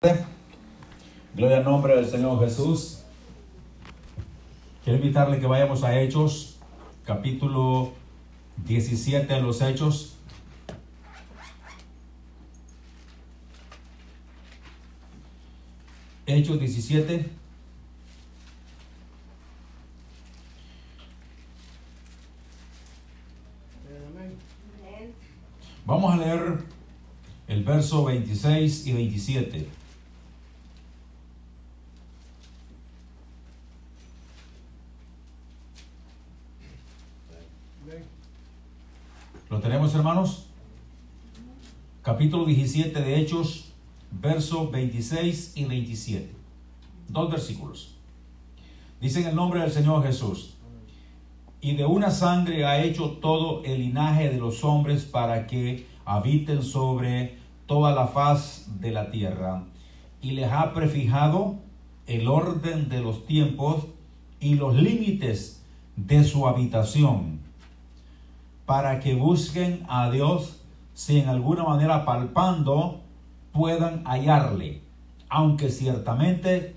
Gloria al nombre del Señor Jesús. Quiero invitarle que vayamos a Hechos, capítulo 17 de los Hechos. Hechos 17. Vamos a leer el verso 26 y 27. ¿Lo tenemos, hermanos? Capítulo 17 de Hechos, versos 26 y 27. Dos versículos. Dicen el nombre del Señor Jesús. Y de una sangre ha hecho todo el linaje de los hombres para que habiten sobre toda la faz de la tierra. Y les ha prefijado el orden de los tiempos y los límites de su habitación para que busquen a Dios si en alguna manera palpando puedan hallarle, aunque ciertamente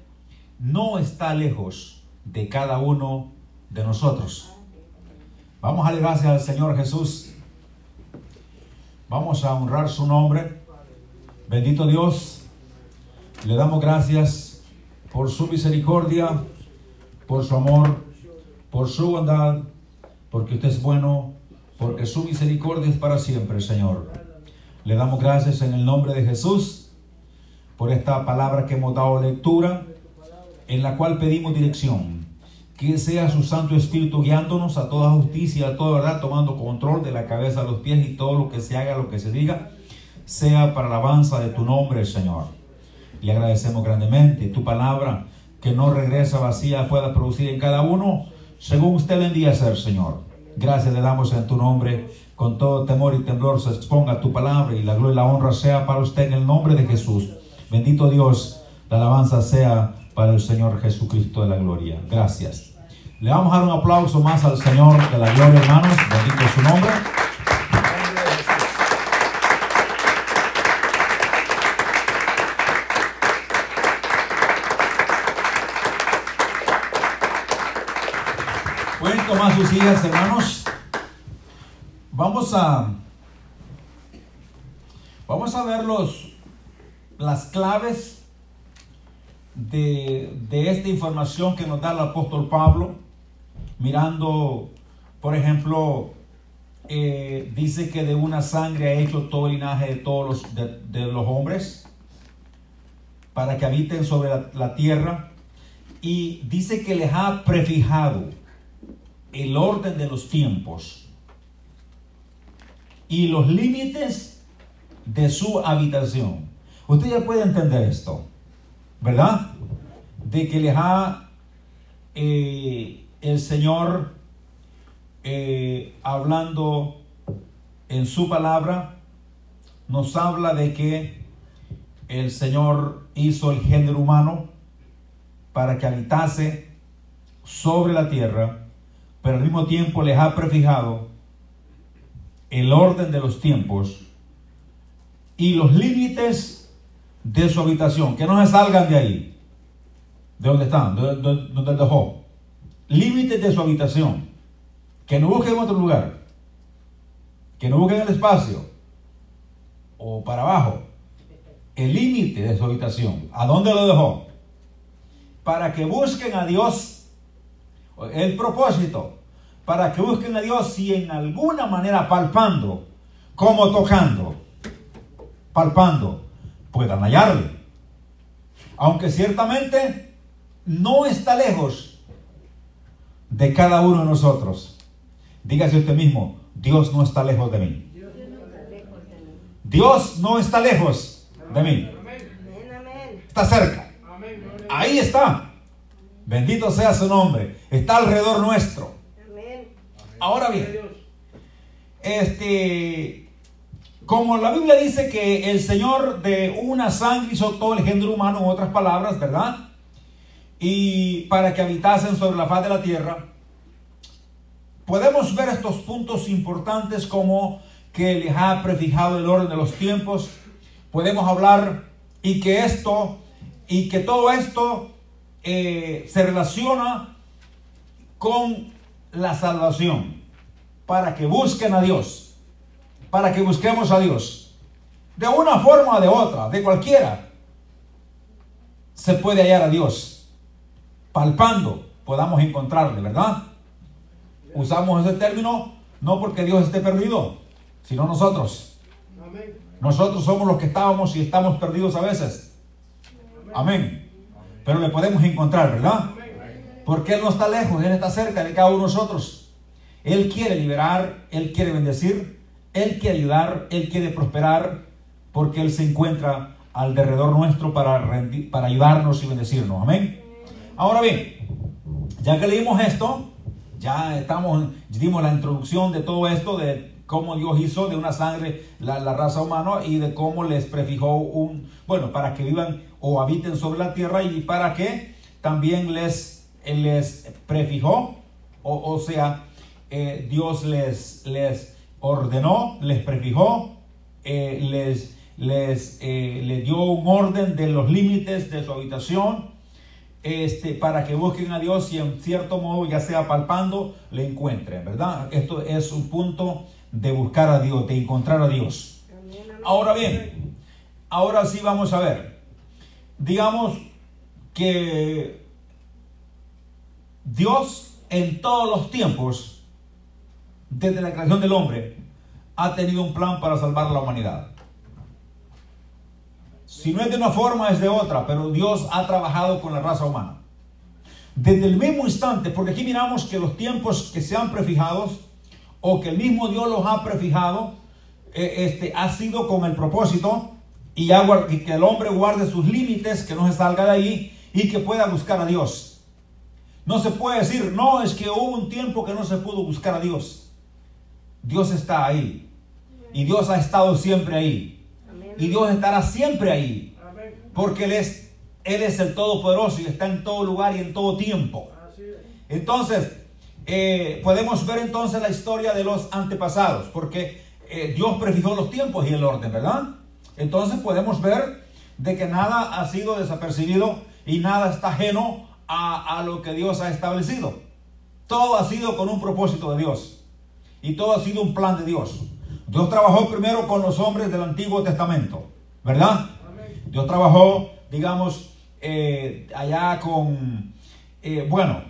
no está lejos de cada uno de nosotros. Vamos a darle gracias al Señor Jesús. Vamos a honrar su nombre. Bendito Dios, le damos gracias por su misericordia, por su amor, por su bondad, porque usted es bueno porque su misericordia es para siempre, Señor. Le damos gracias en el nombre de Jesús por esta palabra que hemos dado lectura, en la cual pedimos dirección. Que sea su Santo Espíritu guiándonos a toda justicia, a toda verdad, tomando control de la cabeza a los pies y todo lo que se haga, lo que se diga, sea para la alabanza de tu nombre, Señor. Le agradecemos grandemente tu palabra que no regresa vacía, pueda producir en cada uno según usted le envía a ser, Señor. Gracias le damos en tu nombre. Con todo temor y temblor se exponga tu palabra y la gloria y la honra sea para usted en el nombre de Jesús. Bendito Dios, la alabanza sea para el Señor Jesucristo de la gloria. Gracias. Le vamos a dar un aplauso más al Señor de la gloria, hermanos. Bendito su nombre. Hermanos. Vamos a vamos a ver los, las claves de, de esta información que nos da el apóstol Pablo. Mirando, por ejemplo, eh, dice que de una sangre ha hecho todo el linaje de todos los, de, de los hombres para que habiten sobre la, la tierra. Y dice que les ha prefijado el orden de los tiempos y los límites de su habitación. Usted ya puede entender esto, ¿verdad? De que les ha eh, el Señor eh, hablando en su palabra, nos habla de que el Señor hizo el género humano para que habitase sobre la tierra pero al mismo tiempo les ha prefijado el orden de los tiempos y los límites de su habitación, que no se salgan de ahí, de donde están, de donde dejó. Límites de su habitación, que no busquen otro lugar, que no busquen el espacio. O para abajo, el límite de su habitación, ¿a dónde lo dejó? Para que busquen a Dios el propósito para que busquen a Dios si en alguna manera palpando, como tocando, palpando, puedan hallarle. Aunque ciertamente no está lejos de cada uno de nosotros. Dígase usted mismo, Dios no está lejos de mí. Dios no está lejos de mí. Está cerca. Ahí está. Bendito sea su nombre. Está alrededor nuestro. Ahora bien, este, como la Biblia dice que el Señor de una sangre hizo todo el género humano, en otras palabras, ¿verdad? Y para que habitasen sobre la faz de la tierra, podemos ver estos puntos importantes como que les ha prefijado el orden de los tiempos. Podemos hablar y que esto, y que todo esto eh, se relaciona con la salvación, para que busquen a Dios, para que busquemos a Dios, de una forma o de otra, de cualquiera, se puede hallar a Dios, palpando, podamos encontrarle, ¿verdad? Usamos ese término no porque Dios esté perdido, sino nosotros. Nosotros somos los que estábamos y estamos perdidos a veces. Amén. Pero le podemos encontrar, ¿verdad? Porque Él no está lejos, Él está cerca de cada uno de nosotros. Él quiere liberar, Él quiere bendecir, Él quiere ayudar, Él quiere prosperar, porque Él se encuentra alrededor nuestro para, para ayudarnos y bendecirnos. Amén. Ahora bien, ya que leímos esto, ya estamos, dimos la introducción de todo esto, de cómo Dios hizo de una sangre la, raza humana y de cómo les prefijó un, bueno, para que vivan o habiten sobre la tierra y para que también les, les prefijó, o, sea, eh, Dios les, les ordenó, les prefijó, eh, les, les, eh, les dio un orden de los límites de su habitación este, para que busquen a Dios y en cierto modo, ya sea palpando, le encuentren, ¿verdad? Esto es un punto de buscar a Dios, de encontrar a Dios. Ahora bien, ahora sí vamos a ver. Digamos que Dios en todos los tiempos, desde la creación del hombre, ha tenido un plan para salvar a la humanidad. Si no es de una forma, es de otra, pero Dios ha trabajado con la raza humana. Desde el mismo instante, porque aquí miramos que los tiempos que se han prefijados, o que el mismo Dios los ha prefijado, eh, este, ha sido con el propósito y, que el hombre guarde sus límites, que no se salga de ahí y que pueda buscar a Dios. No se puede decir, no, es que hubo un tiempo que no se pudo buscar a Dios. Dios está ahí. Y Dios ha estado siempre ahí. Y Dios estará siempre ahí. Porque Él es, Él es el Todopoderoso y está en todo lugar y en todo tiempo. Entonces, eh, podemos ver entonces la historia de los antepasados, porque eh, Dios prefijó los tiempos y el orden, ¿verdad? Entonces podemos ver de que nada ha sido desapercibido y nada está ajeno a, a lo que Dios ha establecido. Todo ha sido con un propósito de Dios y todo ha sido un plan de Dios. Dios trabajó primero con los hombres del Antiguo Testamento, ¿verdad? Dios trabajó, digamos, eh, allá con, eh, bueno,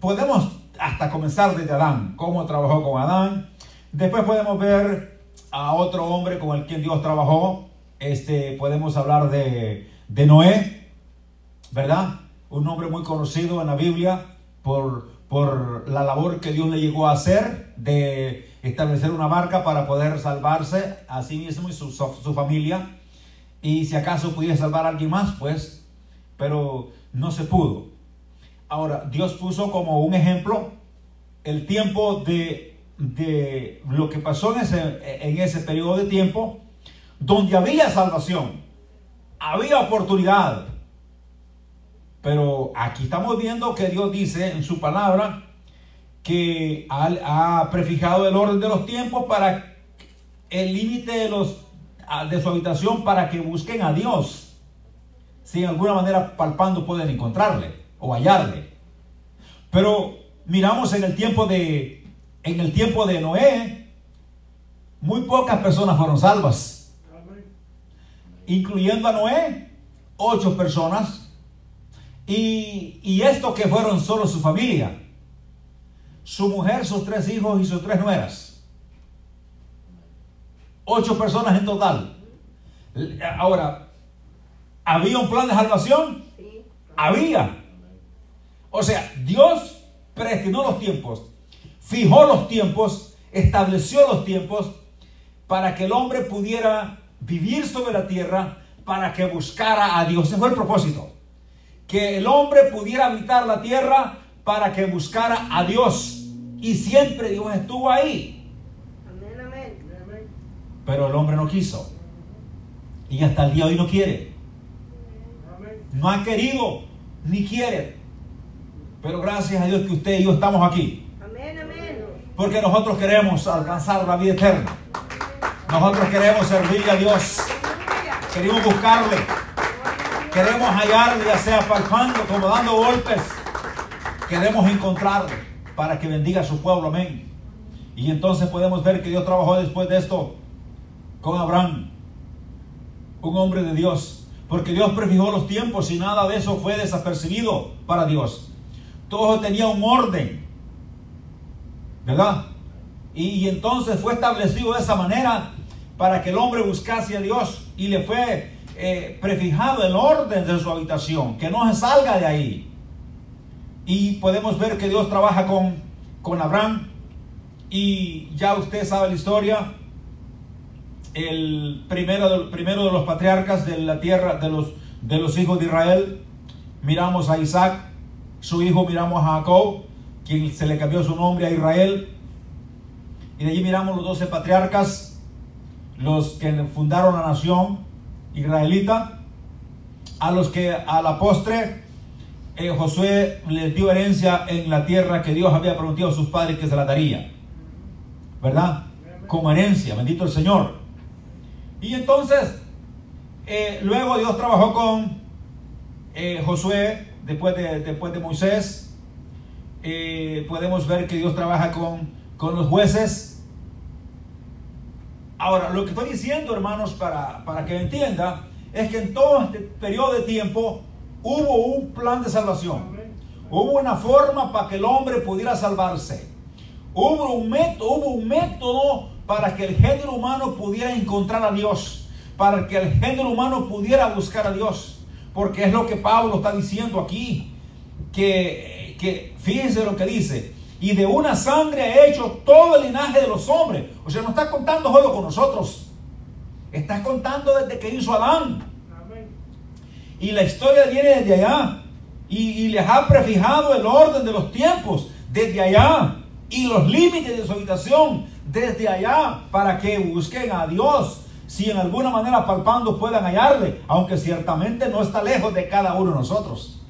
podemos hasta comenzar desde Adán, cómo trabajó con Adán. Después podemos ver a otro hombre con el quien Dios trabajó. Este, podemos hablar de, de Noé, ¿verdad? Un hombre muy conocido en la Biblia por, por la labor que Dios le llegó a hacer de establecer una barca para poder salvarse a sí mismo y su, su familia. Y si acaso pudiera salvar a alguien más, pues, pero no se pudo. Ahora, Dios puso como un ejemplo el tiempo de, de lo que pasó en ese, en ese periodo de tiempo, donde había salvación, había oportunidad. Pero aquí estamos viendo que Dios dice en su palabra que ha, prefijado el orden de los tiempos para el límite de, de su habitación para que busquen a Dios. Si en alguna manera palpando pueden encontrarle o hallarle. Pero miramos en el tiempo de, en el tiempo de Noé, muy pocas personas fueron salvas. Incluyendo a Noé, ocho personas. Y, y esto que fueron solo su familia su mujer, sus tres hijos y sus tres nueras. Ocho personas en total. Ahora, ¿había un plan de salvación? Había. O sea, Dios predestinó los tiempos, fijó los tiempos, estableció los tiempos para que el hombre pudiera vivir sobre la tierra, para que buscara a Dios. Ese fue el propósito. Que el hombre pudiera habitar la tierra para que buscara a Dios. Y siempre Dios estuvo ahí. Amén, amén. Pero el hombre no quiso. Y hasta el día de hoy no quiere. No ha querido ni quiere. Pero gracias a Dios que usted y yo estamos aquí. Amén, amén. Porque nosotros queremos alcanzar la vida eterna. Nosotros queremos servirle a Dios. Queremos buscarle. Queremos hallarle, ya sea palpando, como dando golpes. Queremos encontrarle para que bendiga a su pueblo. Amén. Y entonces podemos ver que Dios trabajó después de esto con Abraham, un hombre de Dios. Porque Dios prefijó los tiempos y nada de eso fue desapercibido para Dios. Todo tenía un orden. ¿Verdad? Y, entonces fue establecido de esa manera para que el hombre buscase a Dios y le fue eh, prefijado el orden de su habitación, que no se salga de ahí. Y podemos ver que Dios trabaja con, con Abraham. Y ya usted sabe la historia, el primero, primero de los patriarcas de la tierra de los, de los hijos de Israel, miramos a Isaac, su hijo miramos a Jacob, quien se le cambió su nombre a Israel, y de allí miramos los doce patriarcas, los que fundaron la nación israelita, a los que a la postre eh, Josué les dio herencia en la tierra que Dios había prometido a sus padres que se la daría. ¿Verdad? Como herencia, bendito el Señor. Y entonces, eh, luego Dios trabajó con eh, Josué, después de, después de Moisés. podemos ver que Dios trabaja con, con los jueces Ahora, lo que estoy diciendo, hermanos, para, para que entienda, es que en todo este periodo de tiempo hubo un plan de salvación. Hubo una forma para que el hombre pudiera salvarse. Hubo un método, hubo un método para que el género humano pudiera encontrar a Dios, para que el género humano pudiera buscar a Dios. Porque es lo que Pablo está diciendo aquí, que, que fíjense lo que dice, y de una sangre ha hecho todo el linaje de los hombres. O sea, no está contando solo con nosotros. Está contando desde que hizo Adán. Y la historia viene desde allá. Y, les ha prefijado el orden de los tiempos desde allá. Y los límites de su habitación desde allá. Para que busquen a Dios. Si en alguna manera palpando puedan hallarle. Aunque ciertamente no está lejos de cada uno de nosotros.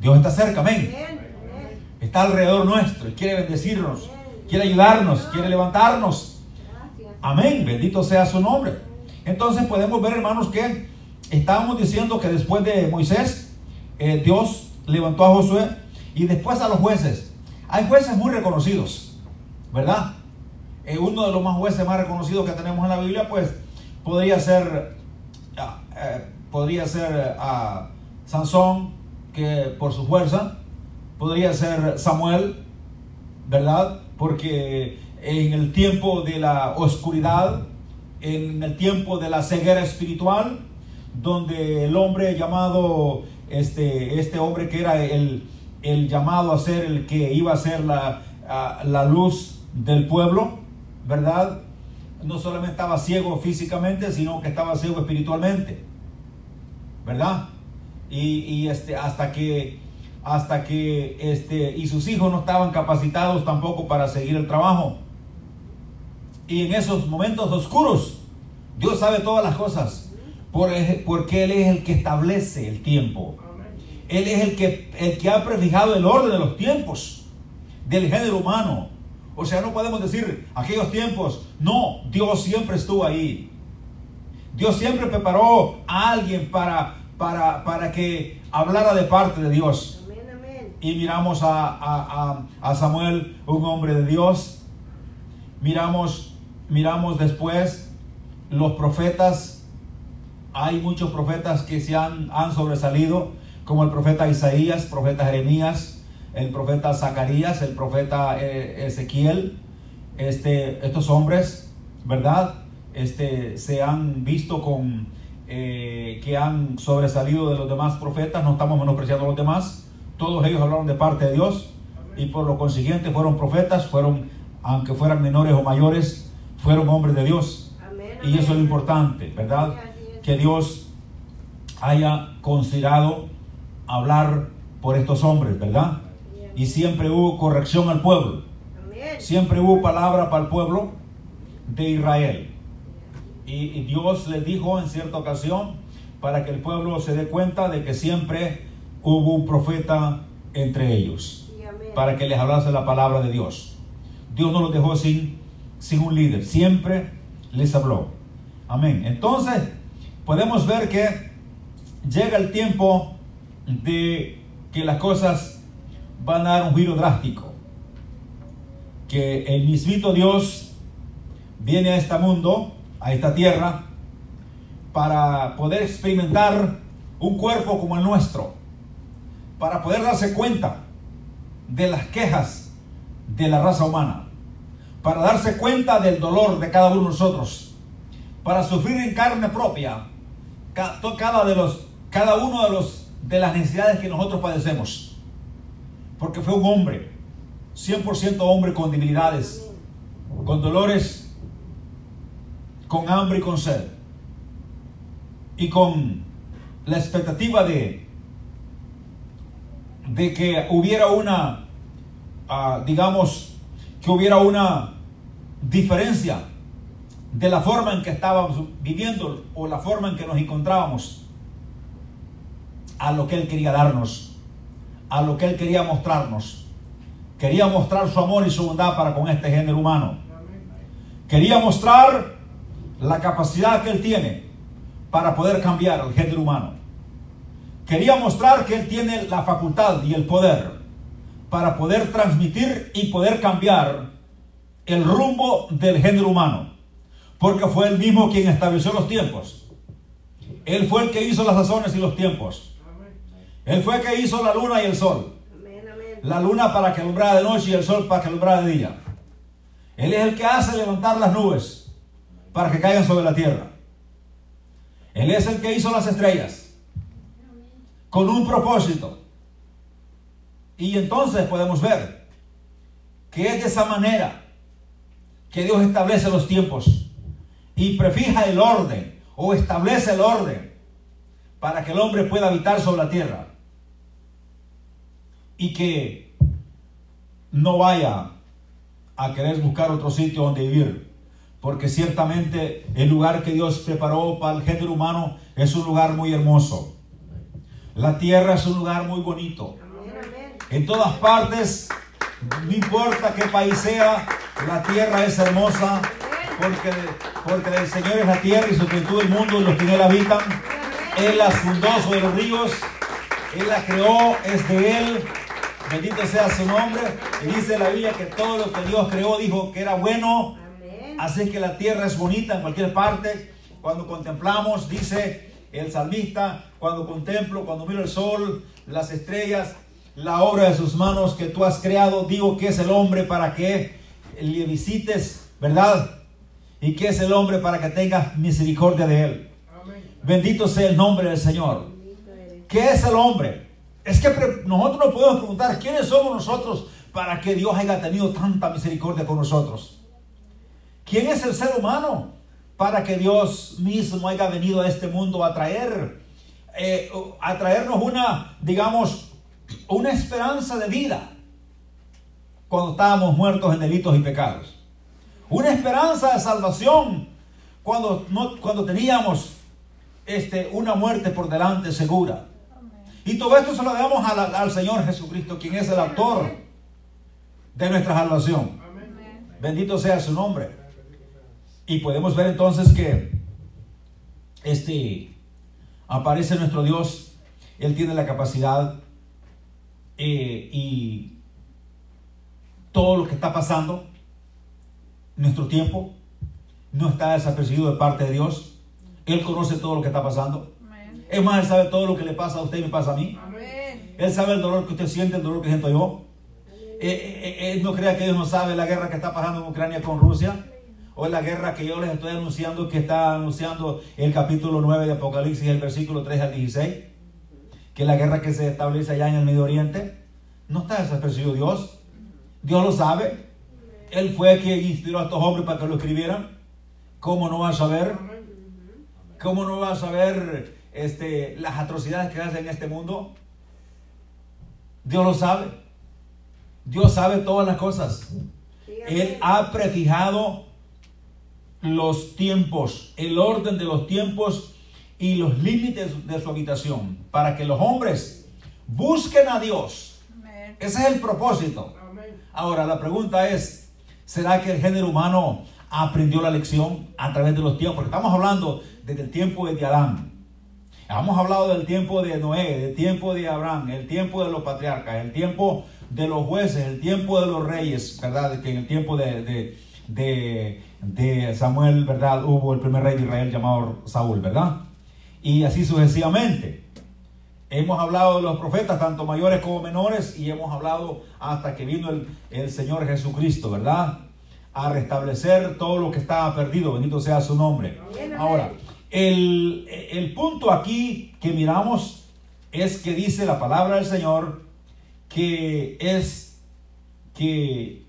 Dios está cerca, amén está alrededor nuestro y quiere bendecirnos, quiere ayudarnos, quiere levantarnos. Amén, bendito sea su nombre. Entonces podemos ver, hermanos, que estábamos diciendo que después de Moisés, eh, Dios levantó a Josué y después a los jueces. Hay jueces muy reconocidos, ¿verdad? Eh, uno de los más jueces más reconocidos que tenemos en la Biblia, pues podría ser, ah, eh, podría ser a Sansón, que por su fuerza, podría ser Samuel, ¿verdad? Porque en el tiempo de la oscuridad, en el tiempo de la ceguera espiritual, donde el hombre llamado, este, este hombre que era el, el llamado a ser el que iba a ser la, la luz del pueblo, ¿verdad? No solamente estaba ciego físicamente, sino que estaba ciego espiritualmente, ¿verdad? Y, y este, hasta que hasta que este, y sus hijos no estaban capacitados tampoco para seguir el trabajo. Y en esos momentos oscuros, Dios sabe todas las cosas, porque Él es el que establece el tiempo. Él es el que, el que ha prefijado el orden de los tiempos del género humano. O sea, no podemos decir aquellos tiempos. No, Dios siempre estuvo ahí. Dios siempre preparó a alguien para, para, para que hablara de parte de Dios y miramos a, Samuel, un hombre de Dios. Miramos, miramos después los profetas. Hay muchos profetas que se han, han sobresalido, como el profeta Isaías, profeta Jeremías, el profeta Zacarías, el profeta eh, Ezequiel. Este, estos hombres, ¿verdad? Este, se han visto con eh, que han sobresalido de los demás profetas. No estamos menospreciando a los demás todos ellos hablaron de parte de Dios y por lo consiguiente fueron profetas, fueron, aunque fueran menores o mayores, fueron hombres de Dios. Y eso es lo importante, ¿verdad? Que Dios haya considerado hablar por estos hombres, ¿verdad? Y siempre hubo corrección al pueblo. Siempre hubo palabra para el pueblo de Israel. Y, y Dios les dijo en cierta ocasión para que el pueblo se dé cuenta de que siempre hubo un profeta entre ellos para que les hablase la palabra de Dios. Dios no los dejó sin, sin un líder, siempre les habló. Amén. Entonces, podemos ver que llega el tiempo de que las cosas van a dar un giro drástico. Que el mismito Dios viene a este mundo, a esta tierra, para poder experimentar un cuerpo como el nuestro, para poder darse cuenta de las quejas de la raza humana, para darse cuenta del dolor de cada uno de nosotros, para sufrir en carne propia cada, de los, cada uno de, los, de las necesidades que nosotros padecemos. Porque fue un hombre, 100% hombre con debilidades, con dolores, con hambre y con sed, y con la expectativa de, de que hubiera una, ah, digamos, que hubiera una diferencia de la forma en que estábamos viviendo o la forma en que nos encontrábamos a lo que Él quería darnos, a lo que Él quería mostrarnos. Quería mostrar su amor y su bondad para con este género humano. Quería mostrar la capacidad que Él tiene para poder cambiar al género humano. Quería mostrar que Él tiene la facultad y el poder para poder transmitir y poder cambiar el rumbo del género humano porque fue él mismo quien estableció los tiempos. Él fue el que hizo las sazones y los tiempos. Él fue el que hizo la luna y el sol. La luna para que alumbrara de noche y el sol para que alumbrara de día. Él es el que hace levantar las nubes para que caigan sobre la tierra. Él es el que hizo las estrellas con un propósito. Y entonces podemos ver que es de esa manera que Dios establece los tiempos y prefija el orden o establece el orden para que el hombre pueda habitar sobre la tierra y que no vaya a querer buscar otro sitio donde vivir, porque ciertamente el lugar que Dios preparó para el género humano es un lugar muy hermoso. La tierra es un lugar muy bonito. En todas partes, no importa qué país sea, la tierra es hermosa porque, porque del Señor es la tierra y su plenitud el mundo y los que en él habitan. Él la fundó sobre los ríos, Él la creó, es de Él. Bendito sea su nombre. Y dice la Biblia que todo lo que Dios creó dijo que era bueno. Así que la tierra es bonita en cualquier parte. Cuando contemplamos, dice el salmista, cuando contemplo, cuando miro el sol, las estrellas, la obra de sus manos que tú has creado, digo que es el hombre para que le visites, ¿verdad? y que es el hombre para que tengas misericordia de él. Bendito sea el nombre del Señor. ¿Qué es el hombre? Es que nosotros nos podemos preguntar quiénes somos nosotros para que Dios haya tenido tanta misericordia con nosotros. ¿Quién es el ser humano para que Dios mismo haya venido a este mundo a traer, eh, a traernos una, digamos, una esperanza de vida cuando estábamos muertos en delitos y pecados? una esperanza de salvación cuando, no, cuando teníamos este, una muerte por delante segura. Y todo esto se lo debemos al, Señor Jesucristo, quien es el autor de nuestra salvación. Bendito sea su nombre. Y podemos ver entonces que este aparece nuestro Dios. Él tiene la capacidad eh, y todo lo que está pasando nuestro tiempo no está desapercibido de parte de Dios. Él conoce todo lo que está pasando. Es más, Él sabe todo lo que le pasa a usted y me pasa a mí. Él sabe el dolor que usted siente, el dolor que siento yo. Eh, eh, eh, él, no crea que Dios no sabe la guerra que está pasando en Ucrania con Rusia. O la guerra que yo les estoy anunciando, que está anunciando el capítulo 9 de Apocalipsis, el versículo 3 al 16. Que es la guerra que se establece allá en el Medio Oriente. No está desapercibido Dios. Dios lo sabe. Él fue quien inspiró a estos hombres para que lo escribieran. ¿Cómo no va a saber? ¿Cómo no va a saber este, las atrocidades que hacen en este mundo? Dios lo sabe. Dios sabe todas las cosas. Él ha prefijado los tiempos, el orden de los tiempos y los límites de su habitación para que los hombres busquen a Dios. Ese es el propósito. Ahora, la pregunta es, ¿Será que el género humano aprendió la lección a través de los tiempos? Porque estamos hablando desde el tiempo de Adán. Hemos hablado del tiempo de Noé, del tiempo de Abraham, el tiempo de los patriarcas, el tiempo de los jueces, el tiempo de los reyes, ¿verdad? Que en el tiempo de, de, Samuel, ¿verdad? Hubo el primer rey de Israel llamado Saúl, ¿verdad? Y así sucesivamente. Hemos hablado de los profetas, tanto mayores como menores, y hemos hablado hasta que vino el, el Señor Jesucristo, ¿verdad? A restablecer todo lo que estaba perdido, bendito sea su nombre. Ahora, el, punto aquí que miramos es que dice la palabra del Señor que es que,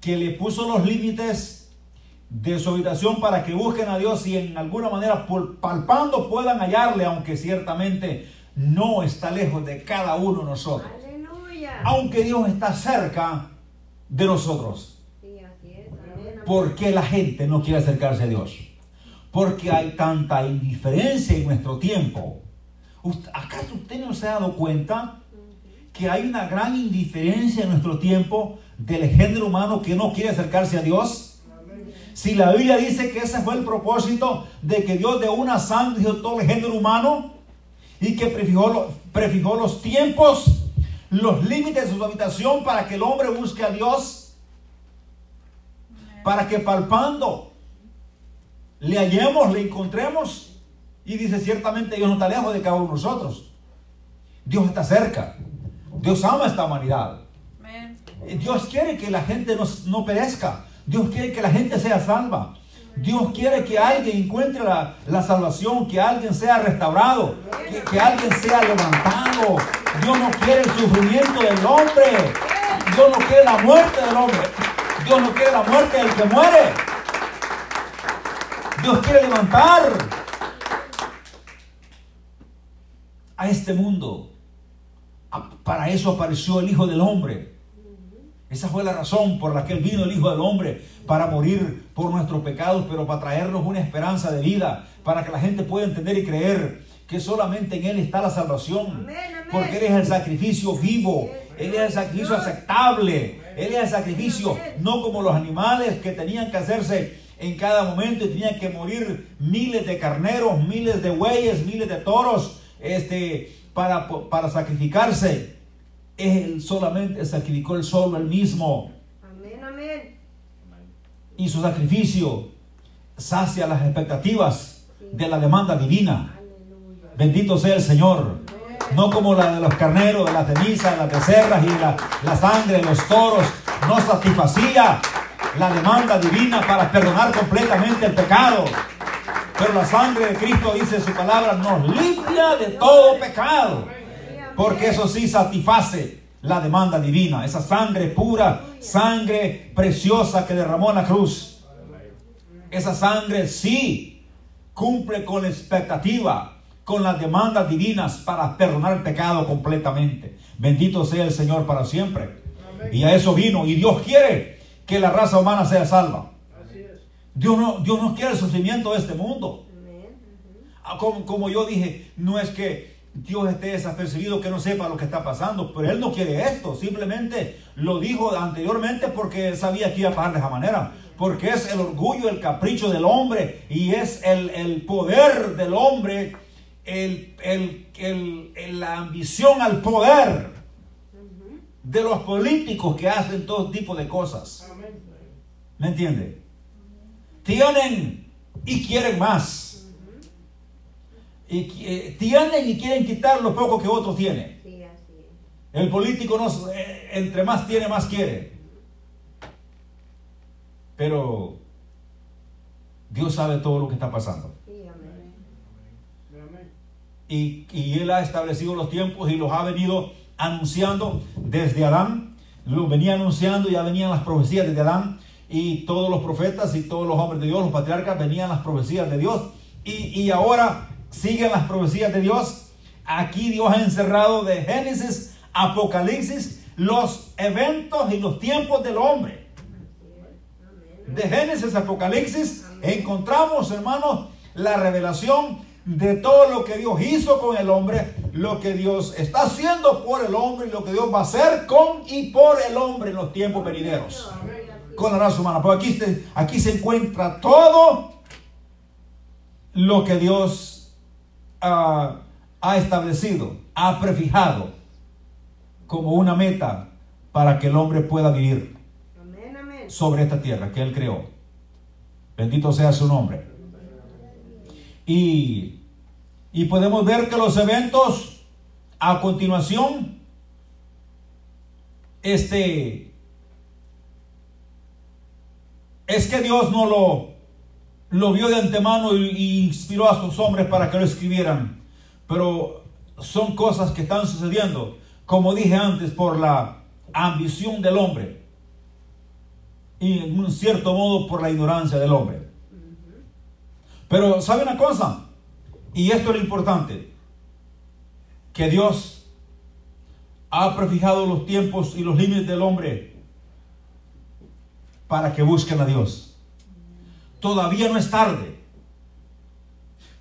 que le puso los límites de su habitación para que busquen a Dios y en alguna manera palpando puedan hallarle, aunque ciertamente no está lejos de cada uno de nosotros. Aunque Dios está cerca de nosotros. ¿Por qué la gente no quiere acercarse a Dios? porque hay tanta indiferencia en nuestro tiempo. ¿Acaso usted no se ha dado cuenta que hay una gran indiferencia en nuestro tiempo del género humano que no quiere acercarse a Dios? Si la Biblia dice que ese fue el propósito de que Dios de una sangre dio todo el género humano y que prefijó, prefijó los tiempos, los límites de su habitación para que el hombre busque a Dios, para que palpando le hallemos, le encontremos. Y dice, ciertamente Dios no está lejos de cada uno de nosotros. Dios está cerca. Dios ama a esta humanidad. Dios quiere que la gente no, perezca. Dios quiere que la gente sea salva. Dios quiere que alguien encuentre la, salvación, que alguien sea restaurado, que, que, alguien sea levantado. Dios no quiere el sufrimiento del hombre. Dios no quiere la muerte del hombre. Dios no quiere la muerte del que muere. Dios quiere levantar a este mundo. Para eso apareció el Hijo del Hombre. Esa fue la razón por la que Él vino el Hijo del Hombre, para morir por nuestros pecados, pero para traernos una esperanza de vida, para que la gente pueda entender y creer que solamente en Él está la salvación. Porque Él es el sacrificio vivo, Él es el sacrificio aceptable, Él es el sacrificio, no como los animales que tenían que hacerse en cada momento y tenían que morir miles de carneros, miles de bueyes, miles de toros este, para, para sacrificarse. Él solamente sacrificó el solo, el mismo. Amén, amén. Y su sacrificio sacia las expectativas de la demanda divina. Bendito sea el Señor. No como la de los carneros, de las cenizas, de las becerras y la, la sangre de los toros. No satisfacía la demanda divina para perdonar completamente el pecado. Pero la sangre de Cristo, dice su palabra, nos limpia de todo pecado. Porque eso sí satisface la demanda divina. Esa sangre pura, sangre preciosa que derramó en la cruz. Esa sangre sí cumple con la expectativa, con las demandas divinas para perdonar el pecado completamente. Bendito sea el Señor para siempre. Y a eso vino. Y Dios quiere que la raza humana sea salva. Dios no, Dios no quiere el sufrimiento de este mundo. Ah, como, como yo dije, no es que Dios esté desapercibido, que no sepa lo que está pasando, pero Él no quiere esto, simplemente lo dijo anteriormente porque sabía que iba a pasar de esa manera, porque es el orgullo, el capricho del hombre y es el, el poder del hombre, el, el, la ambición al poder de los políticos que hacen todo tipo de cosas. ¿Me entiende? Tienen y quieren más. Y eh, tienen y quieren quitar lo poco que otros tienen. El político no, eh, entre más tiene, más quiere. Pero Dios sabe todo lo que está pasando. Y, y Él ha establecido los tiempos y los ha venido anunciando desde Adán. Lo venía anunciando, ya venían las profecías desde Adán y todos los profetas y todos los hombres de Dios, los patriarcas, venían las profecías de Dios. Y, ahora siguen las profecías de Dios. Aquí Dios ha encerrado de Génesis, Apocalipsis, los eventos y los tiempos del hombre. De Génesis, Apocalipsis, encontramos, hermanos, la revelación de todo lo que Dios hizo con el hombre, lo que Dios está haciendo por el hombre y lo que Dios va a hacer con y por el hombre en los tiempos venideros con la raza humana. Pero aquí, aquí se encuentra todo lo que Dios ha establecido, ha prefijado como una meta para que el hombre pueda vivir Amén, amén. sobre esta tierra que Él creó. Bendito sea su nombre. Y, y podemos ver que los eventos a continuación, este, es que Dios no lo, lo vio de antemano y, inspiró a sus hombres para que lo escribieran. Pero son cosas que están sucediendo, como dije antes, por la ambición del hombre y en un cierto modo por la ignorancia del hombre. Pero ¿sabe una cosa? Y esto es lo importante, que Dios ha prefijado los tiempos y los límites del hombre para que busquen a Dios. Todavía no es tarde.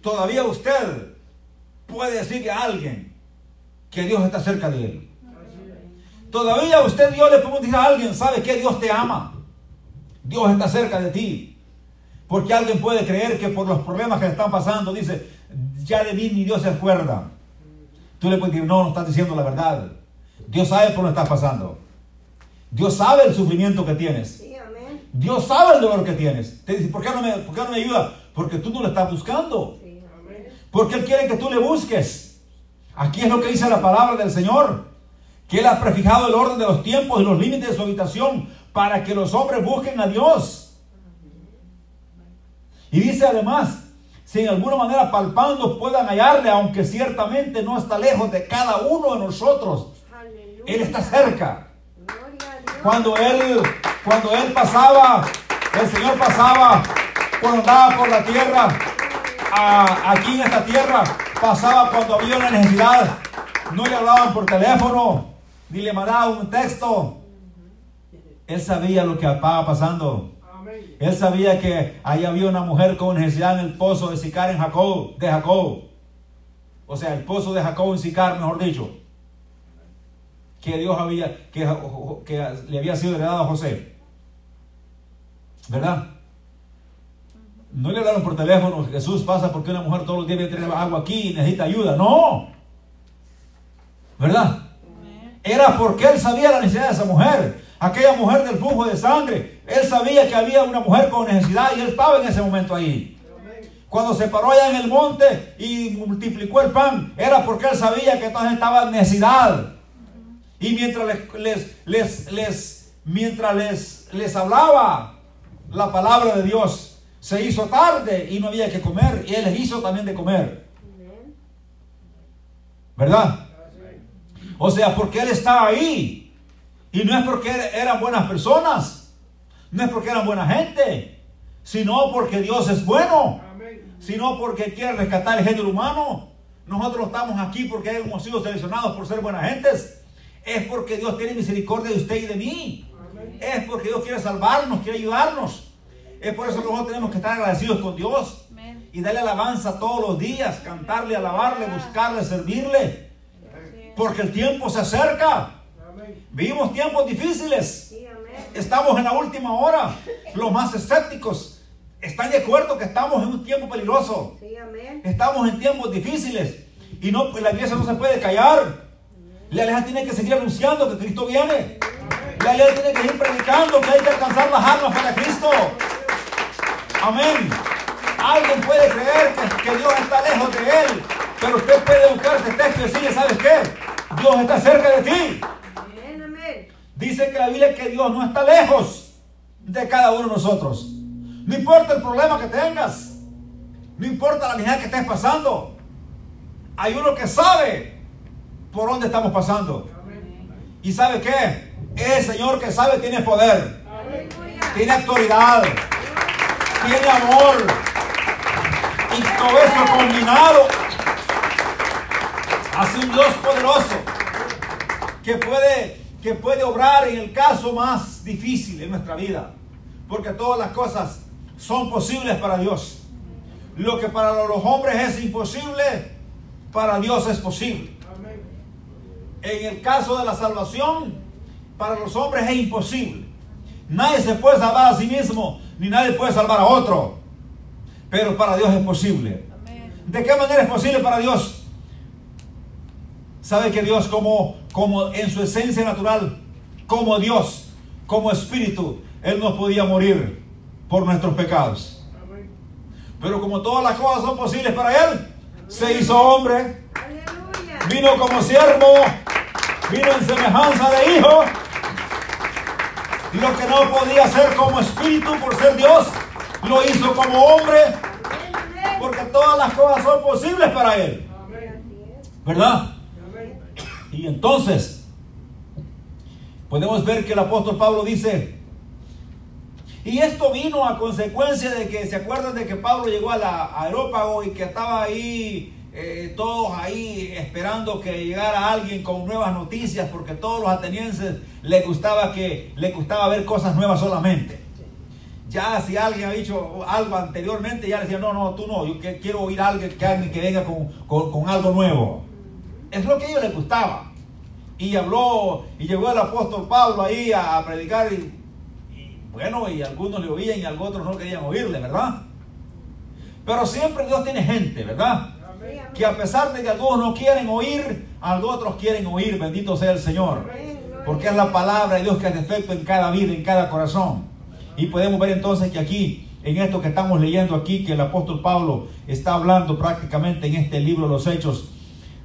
Todavía usted puede decirle a alguien que Dios está cerca de él. Todavía usted Dios le puede decir a alguien, ¿sabe que Dios te ama? Dios está cerca de ti. Porque alguien puede creer que por los problemas que están pasando, dice, ya de mí ni Dios se acuerda. Tú le puedes decir, no, no estás diciendo la verdad. Dios sabe por lo que estás pasando. Dios sabe el sufrimiento que tienes. Dios sabe el dolor que tienes. Te dice, ¿por qué no me, por qué no me ayuda? Porque tú no lo estás buscando. Porque Él quiere que tú le busques. Aquí es lo que dice la palabra del Señor. Que Él ha prefijado el orden de los tiempos y los límites de su habitación para que los hombres busquen a Dios. Y dice además, si en alguna manera palpando puedan hallarle, aunque ciertamente no está lejos de cada uno de nosotros. Él está cerca. Gloria a Dios. Cuando él, cuando él pasaba, el Señor pasaba, cuando andaba por la tierra, a- aquí en esta tierra, pasaba cuando había una necesidad. No le hablaban por teléfono, ni le mandaban un texto. Él sabía lo que estaba pasando. Él sabía que ahí había una mujer con necesidad en el pozo de Sicar en Jacob, de Jacob. O sea, el pozo de Jacob en Sicar, mejor dicho. Que Dios había, que, que le había sido heredado a José. ¿Verdad? No le hablaron por teléfono, Jesús pasa porque una mujer todos los días viene a tener agua aquí y necesita ayuda. No. ¿Verdad? Era porque él sabía la necesidad de esa mujer. Aquella mujer del flujo de sangre. Él sabía que había una mujer con necesidad y él estaba en ese momento ahí. Cuando se paró allá en el monte y multiplicó el pan, era porque él sabía que todos estaban en necesidad. Y mientras les, les, les, les- mientras les, les hablaba la palabra de Dios, se hizo tarde y no había que comer. Y él hizo también de comer. ¿Verdad? O sea, porque Él está ahí. Y no es porque er- eran buenas personas. No es porque eran buena gente. Sino porque Dios es bueno. Sino porque quiere rescatar el género humano. Nosotros estamos aquí porque hemos sido seleccionados por ser buenas gentes. Es porque Dios tiene misericordia de usted y de mí. Es porque Dios quiere salvarnos, quiere ayudarnos. Es por eso que nosotros tenemos que estar agradecidos con Dios. Y darle alabanza todos los días. Cantarle, alabarle, buscarle, servirle. Porque el tiempo se acerca. Vivimos tiempos difíciles. Estamos en la última hora. Los más escépticos están de acuerdo que estamos en un tiempo peligroso. Estamos en tiempos difíciles. Y no, la iglesia no se puede callar. La iglesia tiene que seguir anunciando que Cristo viene. Iglesia tiene que seguir predicando que hay que alcanzar las almas para Cristo. Amén. Alguien puede creer que, que Dios está lejos de él. Pero usted puede buscar este texto y decirle, ¿sabes qué? Dios está cerca de ti. Dice que la Biblia que Dios no está lejos de cada uno de nosotros. No importa el problema que tengas. No importa la necesidad que estés pasando. Hay uno que sabe por dónde estamos pasando. ¿Y sabe qué? El Señor que sabe tiene poder. Tiene autoridad. Tiene amor. Y todo eso combinado hace un Dios poderoso que puede, que puede obrar en el caso más difícil en nuestra vida. Porque todas las cosas son posibles para Dios. Lo que para los hombres es imposible, para Dios es posible. En el caso de la salvación, para los hombres es imposible. Nadie se puede salvar a sí mismo, ni nadie puede salvar a otro. Pero para Dios es posible. Amén. ¿De qué manera es posible para Dios? Sabe que Dios como, como en su esencia natural, como Dios, como espíritu, Él no podía morir por nuestros pecados. Pero como todas las cosas son posibles para Él, se hizo hombre, Aleluya. vino como siervo, vino en semejanza de hijo. Lo que no podía hacer como espíritu por ser Dios, lo hizo como hombre, porque todas las cosas son posibles para Él. ¿Verdad? Y entonces, podemos ver que el apóstol Pablo dice, y esto vino a consecuencia de que, ¿se acuerdan de que Pablo llegó a la aerópago y que estaba ahí, eh, todos ahí esperando que llegara alguien con nuevas noticias, porque todos los atenienses les gustaba que, les gustaba ver cosas nuevas solamente. Ya si alguien ha dicho algo anteriormente, ya le decía, no, no, tú no, yo quiero oír a alguien que, alguien que venga con, con- algo nuevo. Es lo que a ellos les gustaba. Y habló, y llegó el apóstol Pablo ahí a, predicar, y, y bueno, y algunos le oían y algunos no querían oírle, ¿verdad? Pero siempre Dios tiene gente, ¿verdad? Que a pesar de que algunos no quieren oír, algunos otros quieren oír, bendito sea el Señor. Porque es la palabra de Dios que hace efecto en cada vida, en cada corazón. Y podemos ver entonces que aquí, en esto que estamos leyendo aquí, que el apóstol Pablo está hablando prácticamente en este libro de los Hechos,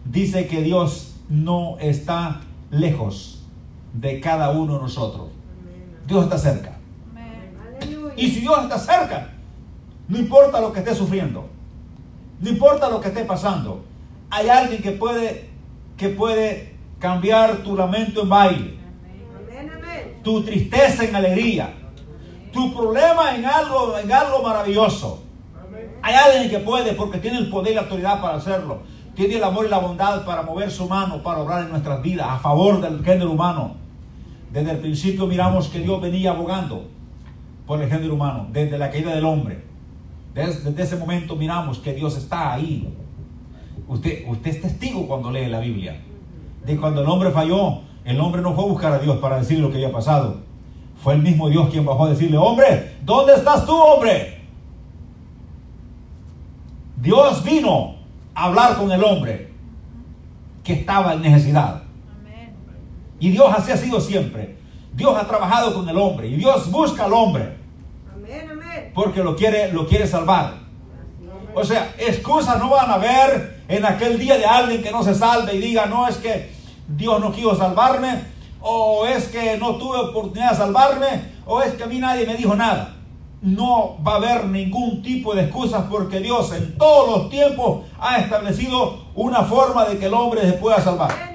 dice que Dios no está lejos de cada uno de nosotros. Dios está cerca. Y si Dios está cerca, no importa lo que esté sufriendo, no importa lo que esté pasando, hay alguien que puede, que puede cambiar tu lamento en baile, Amén, amén. tu tristeza en alegría, tu problema en algo, en algo maravilloso. Hay alguien que puede porque tiene el poder y la autoridad para hacerlo. Tiene el amor y la bondad para mover su mano, para obrar en nuestras vidas a favor del género humano. Desde el principio miramos que Dios venía abogando por el género humano, desde la caída del hombre. Desde, ese momento miramos que Dios está ahí. Usted, usted es testigo cuando lee la Biblia. De cuando el hombre falló, el hombre no fue a buscar a Dios para decir lo que había pasado. Fue el mismo Dios quien bajó a decirle, hombre, ¿dónde estás tú, hombre? Dios vino a hablar con el hombre que estaba en necesidad. Y Dios así ha sido siempre. Dios ha trabajado con el hombre y Dios busca al hombre Amén, amén. Porque lo quiere, lo quiere salvar. O sea, excusas no van a haber en aquel día de alguien que no se salve y diga, no es que Dios no quiso salvarme, o es que no tuve oportunidad de salvarme, o es que a mí nadie me dijo nada. No va a haber ningún tipo de excusas porque Dios en todos los tiempos ha establecido una forma de que el hombre se pueda salvar.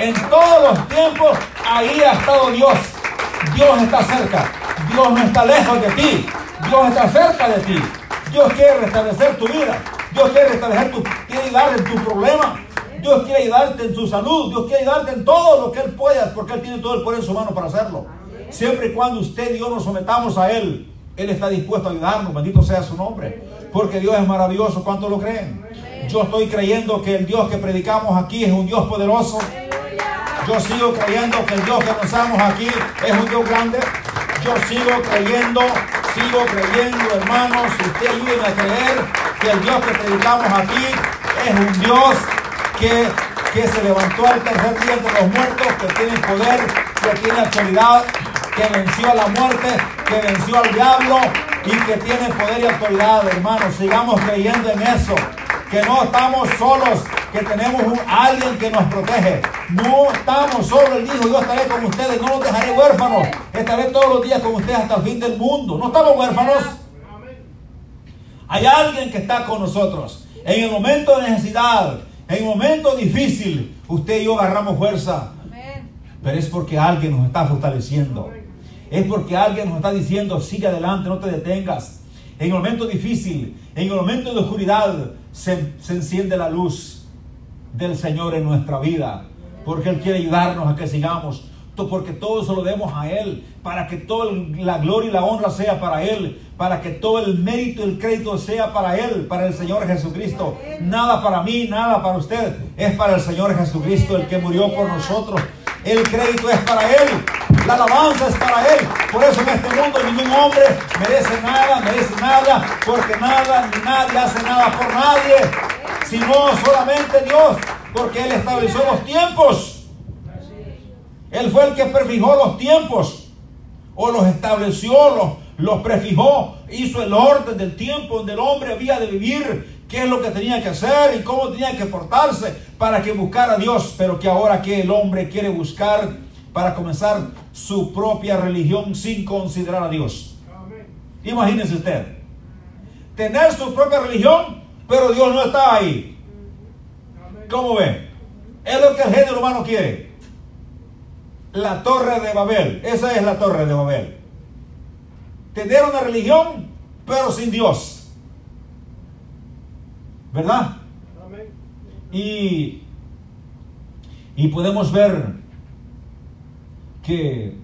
En todos los tiempos ahí ha estado Dios. Dios está cerca. Dios no está lejos de ti. Dios está cerca de ti. Dios quiere restablecer tu vida. Dios quiere restablecer tu, quiere ayudarte en tu problema. Dios quiere ayudarte en tu salud. Dios quiere ayudarte en todo lo que Él pueda, porque Él tiene todo el poder en su mano para hacerlo. Siempre y cuando usted y yo nos sometamos a Él, Él está dispuesto a ayudarnos. Bendito sea su nombre. Porque Dios es maravilloso. ¿Cuánto lo creen? Yo estoy creyendo que el Dios que predicamos aquí es un Dios poderoso. Yo sigo creyendo que el Dios que nos aquí es un Dios grande. Yo sigo creyendo, sigo creyendo, hermanos. Si usted ayúdenme a creer que el Dios que predicamos aquí es un Dios que, que se levantó al tercer día entre los muertos, que tiene poder, que tiene autoridad, que venció a la muerte, que venció al diablo y que tiene poder y autoridad, hermanos. Sigamos creyendo en eso que no estamos solos, que tenemos un, alguien que nos protege. No estamos solos, Él dijo, yo estaré con ustedes, no los dejaré huérfanos, estaré todos los días con ustedes hasta el fin del mundo. No estamos huérfanos. Hay alguien que está con nosotros. En el momento de necesidad, en el momento difícil, usted y yo agarramos fuerza. Pero es porque alguien nos está fortaleciendo. Es porque alguien nos está diciendo, sigue adelante, no te detengas. En el momento difícil, en el momento de oscuridad, se, se enciende la luz del Señor en nuestra vida. Porque Él quiere ayudarnos a que sigamos. Porque todo eso lo demos a Él. Para que toda la gloria y la honra sea para Él. Para que todo el mérito y el crédito sea para Él. Para el Señor Jesucristo. Nada para mí, nada para usted. Es para el Señor Jesucristo el que murió por nosotros. El crédito es para Él. La alabanza es para Él. Por eso en este mundo ningún hombre merece nada, merece nada, porque nada ni nadie hace nada por nadie, sino solamente Dios, porque Él estableció los tiempos. Él fue el que prefijó los tiempos, o los estableció, los, los prefijó, hizo el orden del tiempo donde el hombre había de vivir, qué es lo que tenía que hacer y cómo tenía que portarse para que buscara a Dios, pero que ahora que el hombre quiere buscar para comenzar su propia religión sin considerar a Dios. Imagínese usted, tener su propia religión, pero Dios no está ahí. ¿Cómo ve? Es lo que el género humano quiere. La torre de Babel, esa es la torre de Babel. Tener una religión, pero sin Dios. ¿Verdad? Y, y podemos ver que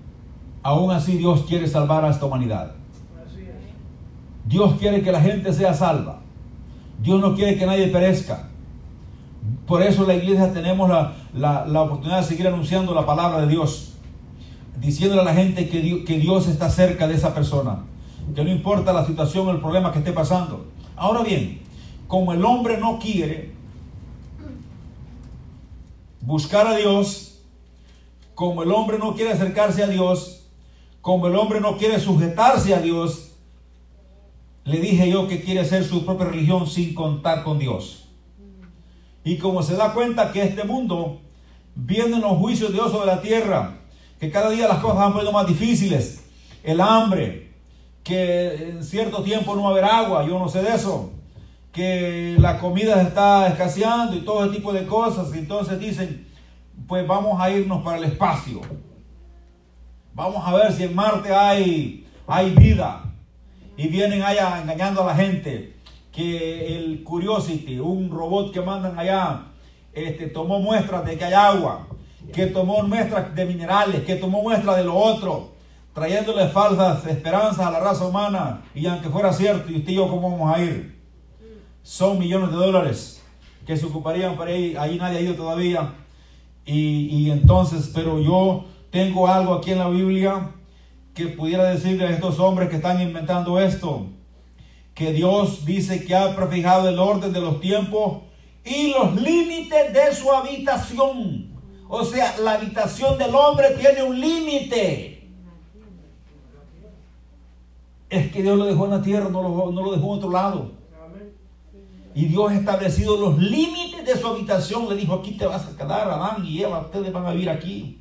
aún así Dios quiere salvar a esta humanidad. Dios quiere que la gente sea salva. Dios no quiere que nadie perezca. Por eso la iglesia tenemos la, la, la oportunidad de seguir anunciando la palabra de Dios. Diciéndole a la gente que que Dios está cerca de esa persona. Que no importa la situación o el problema que esté pasando. Ahora bien, como el hombre no quiere buscar a Dios, como el hombre no quiere acercarse a Dios, como el hombre no quiere sujetarse a Dios, le dije yo que quiere hacer su propia religión sin contar con Dios. Y como se da cuenta que este mundo vienen los juicios de Dios sobre la tierra, que cada día las cosas van poniendo más difíciles, el hambre, que en cierto tiempo no va a haber agua, yo no sé de eso, que la comida está escaseando y todo ese tipo de cosas, y entonces dicen, pues vamos a irnos para el espacio. Vamos a ver si en Marte hay, hay vida. Y vienen allá engañando a la gente que el Curiosity, un robot que mandan allá, este, tomó muestras de que hay agua, que tomó muestras de minerales, que tomó muestras de lo otro, trayéndole falsas esperanzas a la raza humana. Y aunque fuera cierto, y usted y yo, ¿cómo vamos a ir? Son millones de dólares que se ocuparían para ir. Ahí nadie ha ido todavía. Y entonces, pero yo tengo algo aquí en la Biblia que pudiera decirle a estos hombres que están inventando esto, que Dios dice que ha prefijado el orden de los tiempos y los límites de su habitación. O sea, la habitación del hombre tiene un límite. Es que Dios lo dejó en la tierra, no lo, dejó en otro lado. Y Dios ha establecido los límites de su habitación. Le dijo, aquí te vas a quedar, Adán y Eva, ustedes van a vivir aquí.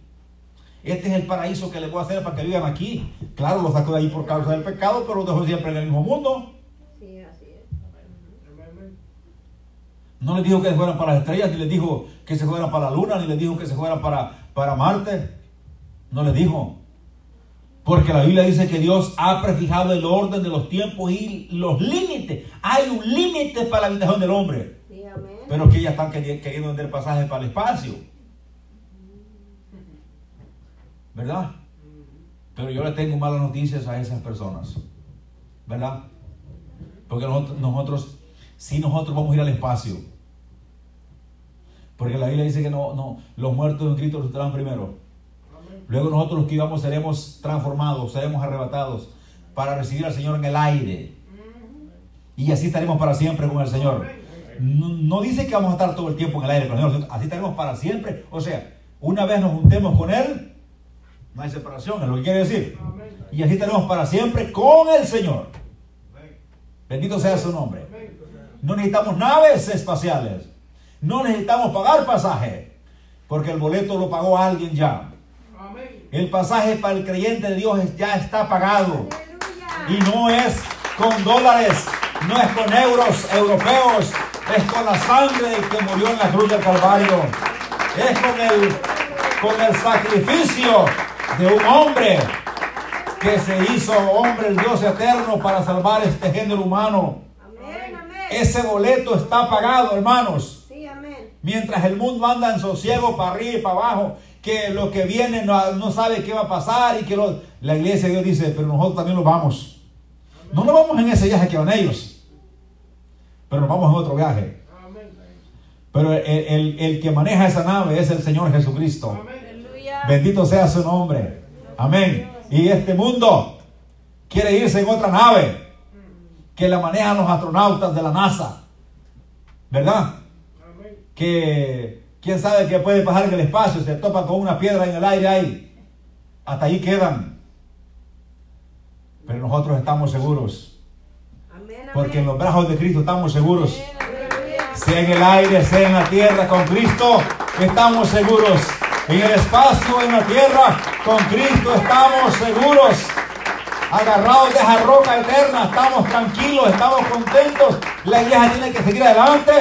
Este es el paraíso que les voy a hacer para que vivan aquí. Claro, lo sacó de ahí por causa del pecado, pero lo dejó siempre en el mismo mundo. Sí, así es. No les dijo que se fueran para las estrellas, ni les dijo que se fueran para la luna, ni les dijo que se fueran para, para Marte. No les dijo. Porque la Biblia dice que Dios ha prefijado el orden de los tiempos y los límites. Hay un límite para la habitación del hombre. Sí, amén. Pero que ya están queri- queriendo vender pasajes para el espacio. ¿Verdad? Pero yo le tengo malas noticias a esas personas. ¿Verdad? Porque nosotros, sí nosotros vamos a ir al espacio. Porque la Biblia dice que no, no, los muertos en Cristo resucitarán primero. Luego nosotros los que íbamos seremos transformados, seremos arrebatados para recibir al Señor en el aire. Y así estaremos para siempre con el Señor. No, no dice que vamos a estar todo el tiempo en el aire con el Señor, así estaremos para siempre. O sea, una vez nos juntemos con Él, no hay separación, es lo que quiere decir. Y así estaremos para siempre con el Señor. Bendito sea su nombre. No necesitamos naves espaciales. No necesitamos pagar pasaje. Porque el boleto lo pagó alguien ya. El pasaje para el creyente de Dios ya está pagado. Y no es con dólares, no es con euros europeos, es con la sangre que murió en la cruz del Calvario. Es con el, con el sacrificio de un hombre que se hizo hombre, el Dios eterno, para salvar este género humano. Amén, amén. Ese boleto está pagado, hermanos. Sí, amén. Mientras el mundo anda en sosiego para arriba y para abajo, que lo que viene no, no sabe qué va a pasar y que lo- la iglesia de Dios dice, pero nosotros también lo vamos. No nos vamos en ese viaje que van ellos, pero nos vamos en otro viaje. Pero el, el- el que maneja esa nave es el Señor Jesucristo. Aleluya. Bendito sea su nombre. Amén. Y este mundo quiere irse en otra nave que la manejan los astronautas de la NASA. ¿Verdad? Que quién sabe qué puede pasar en el espacio, se topa con una piedra en el aire ahí. Hasta ahí quedan. Pero nosotros estamos seguros. Amén, Porque en los brazos de Cristo estamos seguros. Sea en el aire, sea en la tierra, con Cristo estamos seguros. En el espacio, en la tierra, con Cristo estamos seguros. Agarrados de esa roca eterna, estamos tranquilos, estamos contentos. La iglesia tiene que seguir adelante.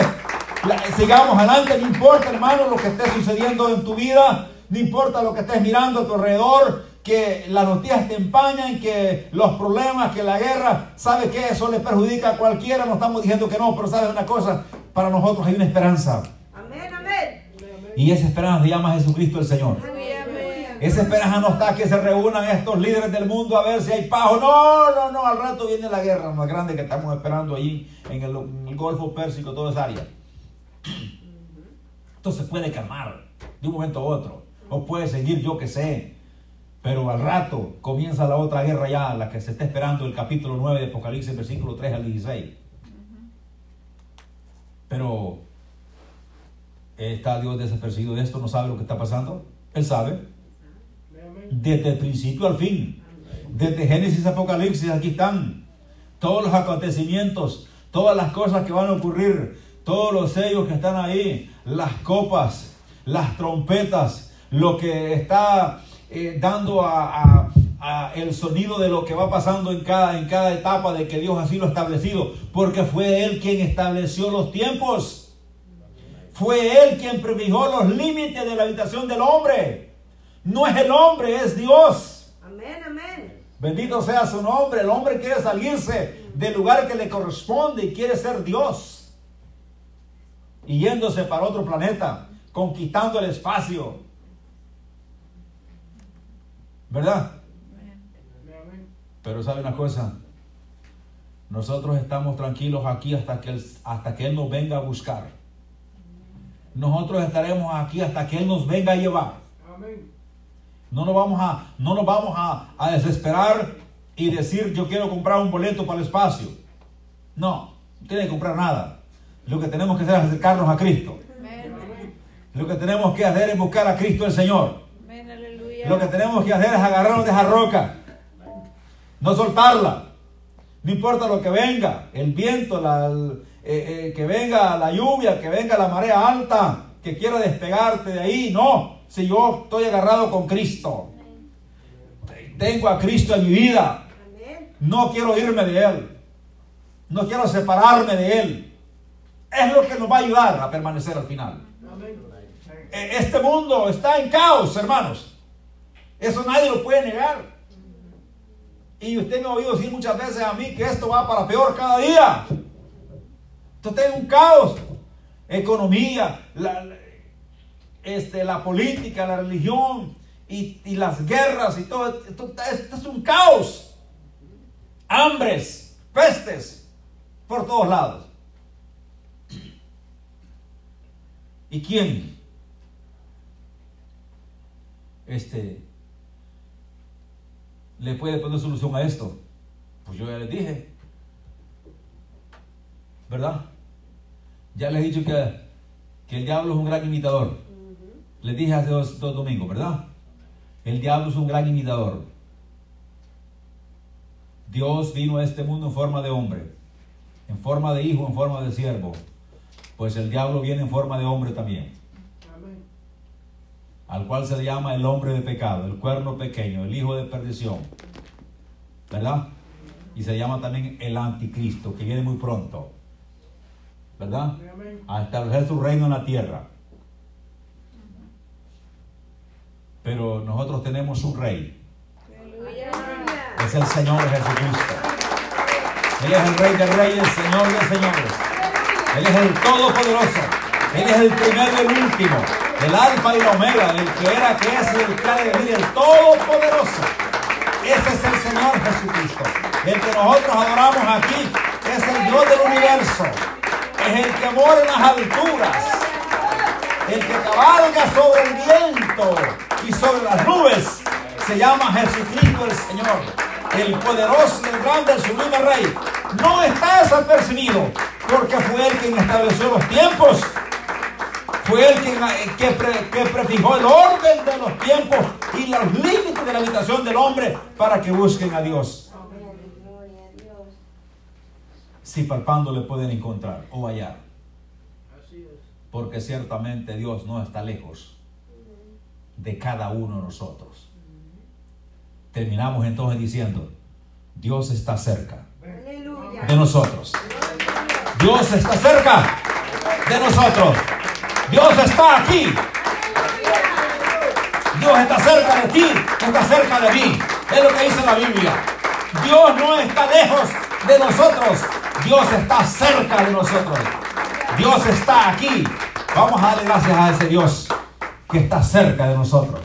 La- sigamos adelante, no importa, hermano, lo que esté sucediendo en tu vida, no importa lo que estés mirando a tu alrededor, que las noticias te empañan, que los problemas, que la guerra, ¿sabe que Eso le perjudica a cualquiera, no estamos diciendo que no, pero ¿sabes una cosa? Para nosotros hay una esperanza. Amén, amén. Y esa esperanza se llama Jesucristo el Señor. Esa esperanza no está que se reúnan estos líderes del mundo a ver si hay paz no, no, no, al rato viene la guerra más grande que estamos esperando allí en el, Golfo Pérsico, toda esa área. Esto se puede calmar de un momento a otro, o puede seguir, yo que sé, pero al rato comienza la otra guerra ya, la que se está esperando, el capítulo 9 de Apocalipsis, versículo 3 al 16. Pero está Dios desapercibido de esto, no sabe lo que está pasando. Él sabe. Desde el principio al fin. Desde Génesis Apocalipsis, aquí están. Todos los acontecimientos, todas las cosas que van a ocurrir, todos los sellos que están ahí, las copas, las trompetas, lo que está eh, dando a el sonido de lo que va pasando en cada, en cada etapa de que Dios así lo ha establecido, porque fue Él quien estableció los tiempos. Fue Él quien prefijó los límites de la habitación del hombre. No es el hombre, es Dios. Amén, amén. Bendito sea su nombre. El hombre quiere salirse del lugar que le corresponde y quiere ser Dios. Y yéndose para otro planeta, conquistando el espacio. ¿Verdad? Pero sabe una cosa, nosotros estamos tranquilos aquí hasta que, él, hasta que Él nos venga a buscar. Nosotros estaremos aquí hasta que Él nos venga a llevar. No nos vamos a, no nos vamos a, a desesperar y decir yo quiero comprar un boleto para el espacio. No, no tiene que comprar nada. Lo que tenemos que hacer es acercarnos a Cristo. Lo que tenemos que hacer es buscar a Cristo el Señor. Amén, aleluya. Lo que tenemos que hacer es agarrarnos de esa roca. No soltarla. No importa lo que venga, el viento, la- el- eh, eh, que venga la lluvia, que venga la marea alta, que quiera despegarte de ahí. No, si yo estoy agarrado con Cristo. Tengo a Cristo en mi vida. No quiero irme de Él. No quiero separarme de Él. Es lo que nos va a ayudar a permanecer al final. E- Este mundo está en caos, hermanos. Eso nadie lo puede negar. Y usted me ha oído decir muchas veces a mí que esto va para peor cada día. Esto está en un caos. Economía, la, este, la política, la religión y, las guerras y todo. Esto, esto es un caos. Hambres, pestes, por todos lados. ¿Y quién? Este le puede poner solución a esto. Pues yo ya les dije. ¿Verdad? Ya les he dicho que, que el diablo es un gran imitador. Les dije hace dos, dos domingos, ¿verdad? El diablo es un gran imitador. Dios vino a este mundo en forma de hombre, en forma de hijo, en forma de siervo. Pues el diablo viene en forma de hombre también, al cual se le llama el hombre de pecado, el cuerno pequeño, el hijo de perdición. ¿Verdad? Y se llama también el anticristo, que viene muy pronto. ¿Verdad? A establecer su reino en la tierra. Pero nosotros tenemos un rey. Es el Señor Jesucristo. Él es el Rey de Reyes, Señor de Señores. Él es el Todopoderoso. Él es el primero y el último. El Alfa y el Omega. El que era, que es y el que ha de venir. El Todopoderoso. Ese es el Señor Jesucristo. El que nosotros adoramos aquí es el Dios del universo. Es el que mora en las alturas. El que cabalga sobre el viento. y sobre las nubes se llama Jesucristo el Señor, el poderoso, el grande, el sublime Rey. No está desapercibido, porque fue Él quien estableció los tiempos. Fue Él quien pre, que prefijó el orden de los tiempos y los límites de la habitación del hombre para que busquen a Dios. Si palpando le pueden encontrar o hallar. Porque ciertamente Dios no está lejos de cada uno de nosotros. Terminamos entonces diciendo, Dios está cerca de nosotros. Dios está cerca de nosotros. Dios está aquí. Dios está cerca de ti, está cerca de mí. Es lo que dice la Biblia. Dios no está lejos de nosotros. Dios está cerca de nosotros. Dios está aquí. Vamos a darle gracias a ese Dios que está cerca de nosotros.